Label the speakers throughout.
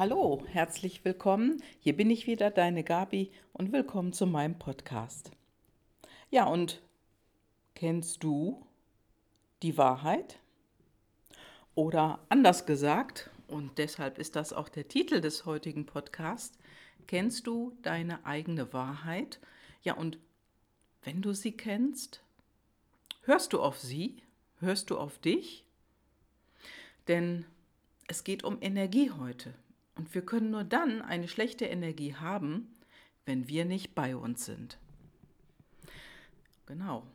Speaker 1: Hallo, herzlich willkommen. Hier bin ich wieder, deine Gabi, und willkommen zu meinem Podcast. Ja, und kennst du die Wahrheit? Oder anders gesagt, und deshalb ist das auch der Titel des heutigen Podcasts, kennst du deine eigene Wahrheit? Ja, und wenn du sie kennst, hörst du auf sie? Hörst du auf dich? Denn es geht um Energie heute. Und wir können nur dann eine schlechte Energie haben, wenn wir nicht bei uns sind. Genau.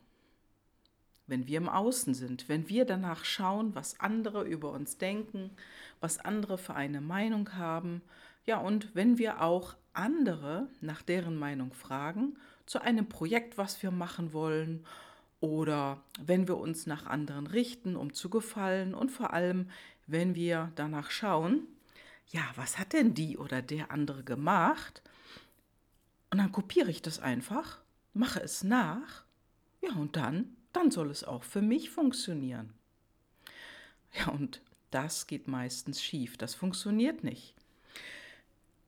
Speaker 1: Wenn wir im Außen sind, wenn wir danach schauen, was andere über uns denken, was andere für eine Meinung haben, ja, und wenn wir auch andere nach deren Meinung fragen zu einem Projekt, was wir machen wollen, oder wenn wir uns nach anderen richten, um zu gefallen, und vor allem, wenn wir danach schauen, ja, was hat denn die oder der andere gemacht? Und dann kopiere ich das einfach, mache es nach, ja, und dann, dann soll es auch für mich funktionieren. Ja, und das geht meistens schief, das funktioniert nicht.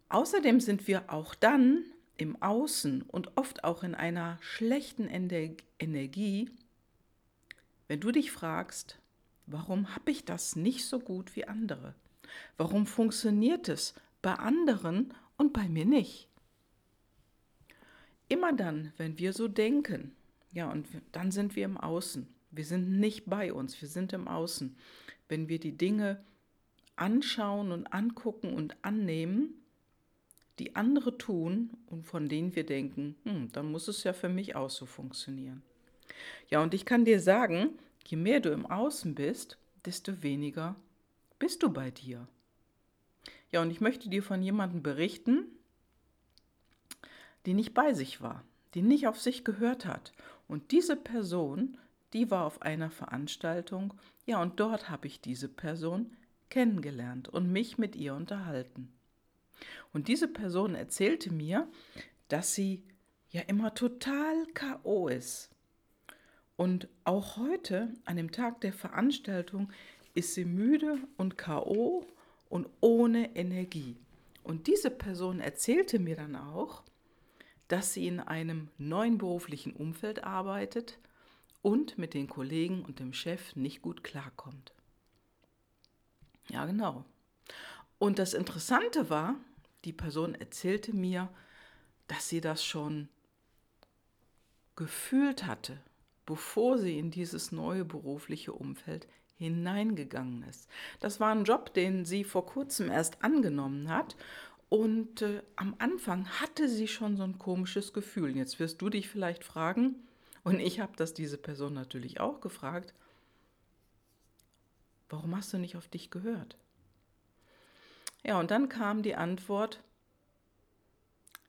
Speaker 1: Außerdem sind wir auch dann im Außen und oft auch in einer schlechten Energie, wenn du dich fragst, warum habe ich das nicht so gut wie andere? Warum funktioniert es bei anderen und bei mir nicht? Immer dann, wenn wir so denken, ja, und dann sind wir im Außen. Wir sind nicht bei uns, wir sind im Außen. Wenn wir die Dinge anschauen und angucken und annehmen, die andere tun und von denen wir denken, hm, dann muss es ja für mich auch so funktionieren. Ja, und ich kann dir sagen, je mehr du im Außen bist, desto weniger bist du bei dir. Ja, und ich möchte dir von jemandem berichten, die nicht bei sich war, die nicht auf sich gehört hat. Und diese Person, die war auf einer Veranstaltung, ja, und dort habe ich diese Person kennengelernt und mich mit ihr unterhalten. Und diese Person erzählte mir, dass sie ja immer total KO ist. Und auch heute, an dem Tag der Veranstaltung, ist sie müde und KO und ohne Energie. Und diese Person erzählte mir dann auch, dass sie in einem neuen beruflichen Umfeld arbeitet und mit den Kollegen und dem Chef nicht gut klarkommt. Ja, genau. Und das Interessante war, die Person erzählte mir, dass sie das schon gefühlt hatte, bevor sie in dieses neue berufliche Umfeld hineingegangen ist. Das war ein Job, den sie vor kurzem erst angenommen hat. Und äh, am Anfang hatte sie schon so ein komisches Gefühl. Jetzt wirst du dich vielleicht fragen, und ich habe das diese Person natürlich auch gefragt, warum hast du nicht auf dich gehört? Ja, und dann kam die Antwort,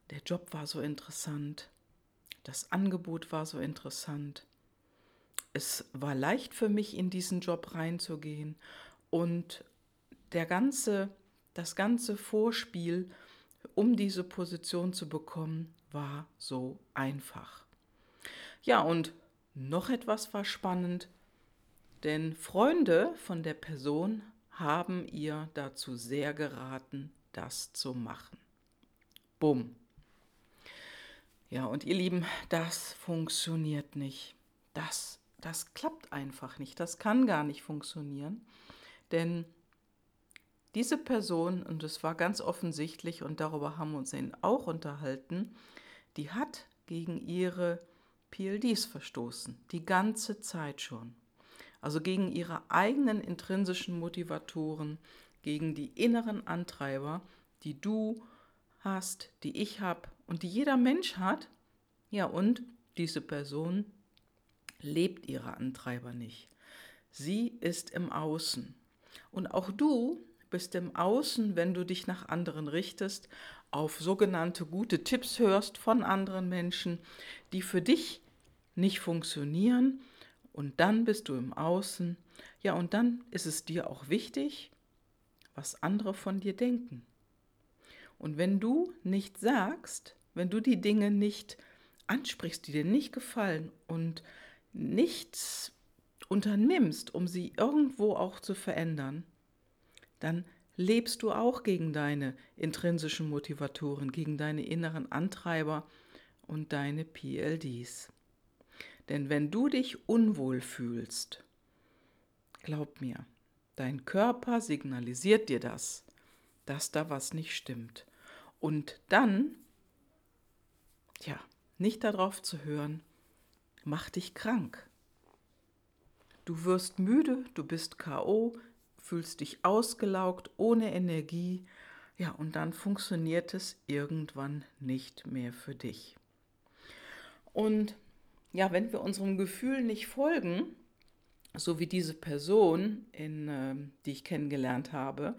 Speaker 1: der Job war so interessant, das Angebot war so interessant, es war leicht für mich, in diesen Job reinzugehen. Und der ganze, das ganze Vorspiel, um diese Position zu bekommen, war so einfach. Ja, und noch etwas war spannend, denn Freunde von der Person haben ihr dazu sehr geraten, das zu machen. Bumm. Ja, und ihr Lieben, das funktioniert nicht. Das das klappt einfach nicht, das kann gar nicht funktionieren, denn diese Person, und es war ganz offensichtlich, und darüber haben wir uns eben auch unterhalten, die hat gegen ihre PLDs verstoßen, die ganze Zeit schon. Also gegen ihre eigenen intrinsischen Motivatoren, gegen die inneren Antreiber, die du hast, die ich habe und die jeder Mensch hat. Ja, und diese Person lebt ihre Antreiber nicht. Sie ist im Außen. Und auch du bist im Außen, wenn du dich nach anderen richtest, auf sogenannte gute Tipps hörst von anderen Menschen, die für dich nicht funktionieren. Und dann bist du im Außen. Ja, und dann ist es dir auch wichtig, was andere von dir denken. Und wenn du nicht sagst, wenn du die Dinge nicht ansprichst, die dir nicht gefallen und nichts unternimmst, um sie irgendwo auch zu verändern, dann lebst du auch gegen deine intrinsischen Motivatoren, gegen deine inneren Antreiber und deine PLDs. Denn wenn du dich unwohl fühlst, glaub mir, dein Körper signalisiert dir das, dass da was nicht stimmt. Und dann, ja, nicht darauf zu hören, macht dich krank. Du wirst müde, du bist KO, fühlst dich ausgelaugt, ohne Energie, ja, und dann funktioniert es irgendwann nicht mehr für dich. Und ja, wenn wir unserem Gefühl nicht folgen, so wie diese Person, in, äh, die ich kennengelernt habe,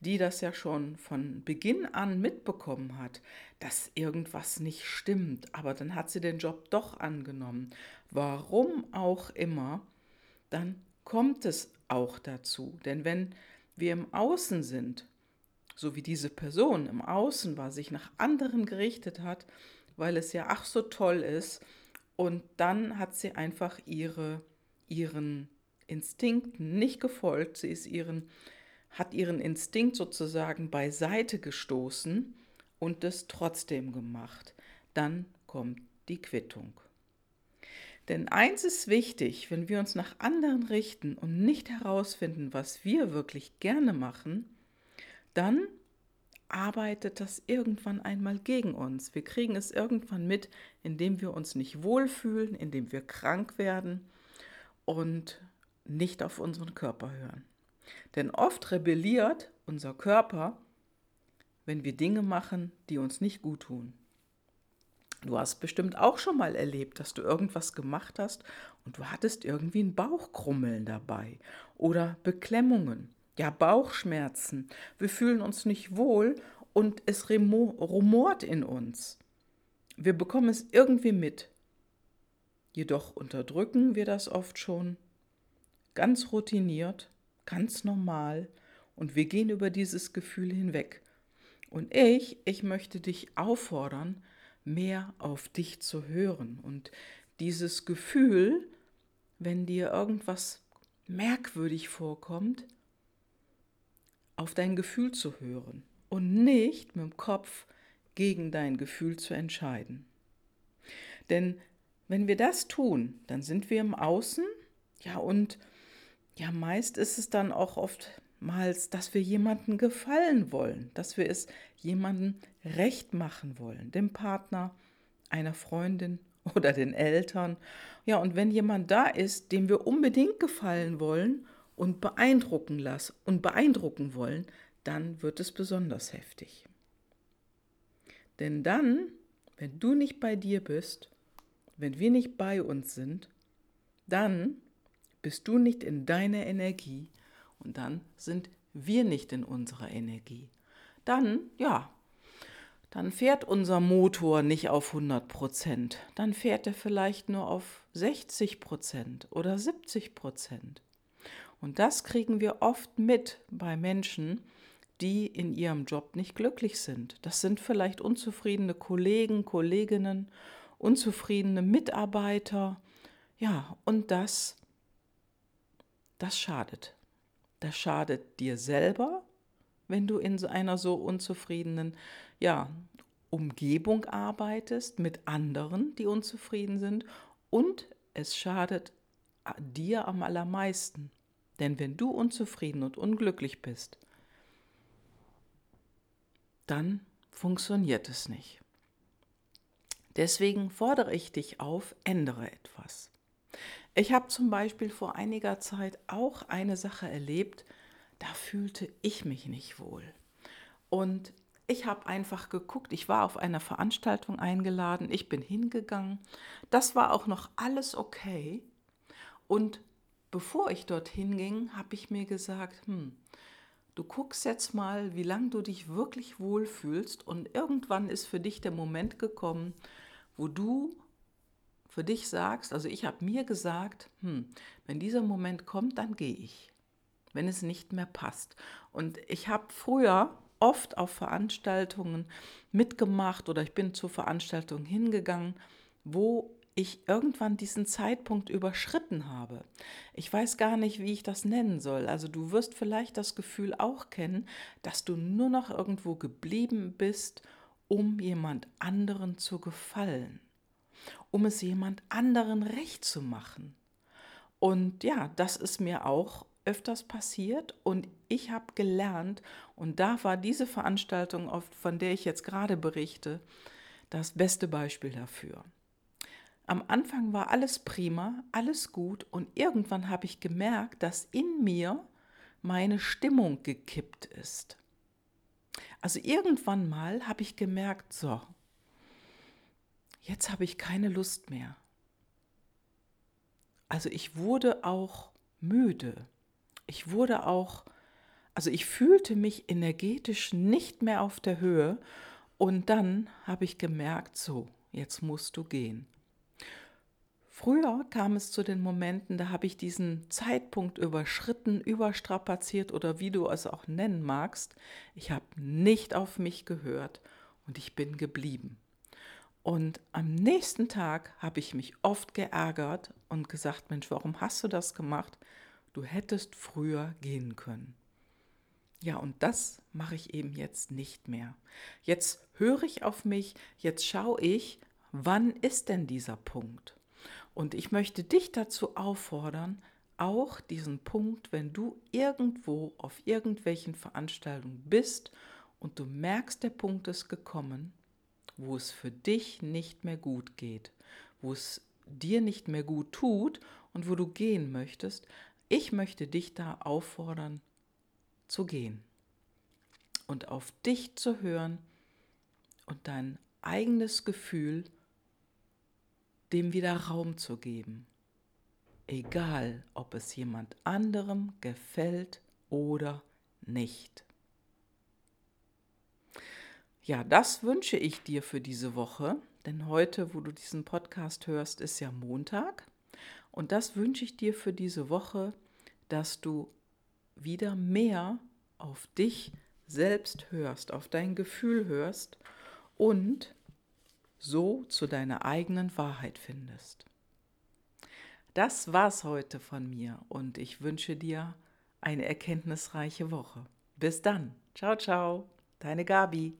Speaker 1: die das ja schon von Beginn an mitbekommen hat, dass irgendwas nicht stimmt, aber dann hat sie den Job doch angenommen. Warum auch immer, dann kommt es auch dazu. Denn wenn wir im Außen sind, so wie diese Person im Außen war, sich nach anderen gerichtet hat, weil es ja ach so toll ist, und dann hat sie einfach ihre, ihren Instinkten nicht gefolgt, sie ist ihren, hat ihren Instinkt sozusagen beiseite gestoßen und es trotzdem gemacht. Dann kommt die Quittung. Denn eins ist wichtig, wenn wir uns nach anderen richten und nicht herausfinden, was wir wirklich gerne machen, dann arbeitet das irgendwann einmal gegen uns. Wir kriegen es irgendwann mit, indem wir uns nicht wohlfühlen, indem wir krank werden und nicht auf unseren Körper hören. Denn oft rebelliert unser Körper, wenn wir Dinge machen, die uns nicht gut tun. Du hast bestimmt auch schon mal erlebt, dass du irgendwas gemacht hast und du hattest irgendwie ein Bauchkrummeln dabei oder Beklemmungen, ja Bauchschmerzen. Wir fühlen uns nicht wohl und es rumort in uns. Wir bekommen es irgendwie mit. Jedoch unterdrücken wir das oft schon ganz routiniert, ganz normal und wir gehen über dieses Gefühl hinweg. Und ich, ich möchte dich auffordern, mehr auf dich zu hören und dieses Gefühl, wenn dir irgendwas merkwürdig vorkommt, auf dein Gefühl zu hören und nicht mit dem Kopf gegen dein Gefühl zu entscheiden. Denn wenn wir das tun, dann sind wir im Außen, ja, und ja, meist ist es dann auch oftmals, dass wir jemandem gefallen wollen, dass wir es jemandem recht machen wollen, dem Partner, einer Freundin oder den Eltern. Ja, und wenn jemand da ist, dem wir unbedingt gefallen wollen und beeindrucken lassen und beeindrucken wollen, dann wird es besonders heftig. Denn dann, wenn du nicht bei dir bist, wenn wir nicht bei uns sind, dann bist du nicht in deiner Energie und dann sind wir nicht in unserer Energie. Dann, ja, dann fährt unser Motor nicht auf 100 Prozent, dann fährt er vielleicht nur auf 60 Prozent oder 70 Prozent. Und das kriegen wir oft mit bei Menschen, die in ihrem Job nicht glücklich sind. Das sind vielleicht unzufriedene Kollegen, Kolleginnen, unzufriedene Mitarbeiter. Ja, und das das schadet. Das schadet dir selber, wenn du in einer so unzufriedenen ja, Umgebung arbeitest mit anderen, die unzufrieden sind. Und es schadet dir am allermeisten. Denn wenn du unzufrieden und unglücklich bist, dann funktioniert es nicht. Deswegen fordere ich dich auf, ändere etwas. Ich habe zum Beispiel vor einiger Zeit auch eine Sache erlebt, da fühlte ich mich nicht wohl. Und ich habe einfach geguckt, ich war auf einer Veranstaltung eingeladen, ich bin hingegangen, das war auch noch alles okay. Und bevor ich dorthin ging, habe ich mir gesagt, hm, du guckst jetzt mal, wie lange du dich wirklich wohlfühlst und irgendwann ist für dich der Moment gekommen, wo du für dich sagst, also ich habe mir gesagt, hm, wenn dieser Moment kommt, dann gehe ich, wenn es nicht mehr passt. Und ich habe früher oft auf Veranstaltungen mitgemacht oder ich bin zu Veranstaltungen hingegangen, wo ich irgendwann diesen Zeitpunkt überschritten habe. Ich weiß gar nicht, wie ich das nennen soll. Also du wirst vielleicht das Gefühl auch kennen, dass du nur noch irgendwo geblieben bist, um jemand anderen zu gefallen, um es jemand anderen recht zu machen. Und ja, das ist mir auch öfters passiert und ich habe gelernt, und da war diese Veranstaltung, von der ich jetzt gerade berichte, das beste Beispiel dafür. Am Anfang war alles prima, alles gut und irgendwann habe ich gemerkt, dass in mir meine Stimmung gekippt ist. Also irgendwann mal habe ich gemerkt, so, jetzt habe ich keine Lust mehr. Also ich wurde auch müde. Ich wurde auch, also ich fühlte mich energetisch nicht mehr auf der Höhe und dann habe ich gemerkt, so, jetzt musst du gehen. Früher kam es zu den Momenten, da habe ich diesen Zeitpunkt überschritten, überstrapaziert oder wie du es auch nennen magst. Ich habe nicht auf mich gehört und ich bin geblieben. Und am nächsten Tag habe ich mich oft geärgert und gesagt, Mensch, warum hast du das gemacht? Du hättest früher gehen können. Ja, und das mache ich eben jetzt nicht mehr. Jetzt höre ich auf mich, jetzt schaue ich, wann ist denn dieser Punkt? Und ich möchte dich dazu auffordern, auch diesen Punkt, wenn du irgendwo auf irgendwelchen Veranstaltungen bist und du merkst, der Punkt ist gekommen, wo es für dich nicht mehr gut geht, wo es dir nicht mehr gut tut und wo du gehen möchtest, ich möchte dich da auffordern, zu gehen und auf dich zu hören und dein eigenes Gefühl dem wieder Raum zu geben. Egal, ob es jemand anderem gefällt oder nicht. Ja, das wünsche ich dir für diese Woche, denn heute, wo du diesen Podcast hörst, ist ja Montag. Und das wünsche ich dir für diese Woche, dass du wieder mehr auf dich selbst hörst, auf dein Gefühl hörst und so zu deiner eigenen Wahrheit findest. Das war's heute von mir und ich wünsche dir eine erkenntnisreiche Woche. Bis dann. Ciao, ciao. Deine Gabi.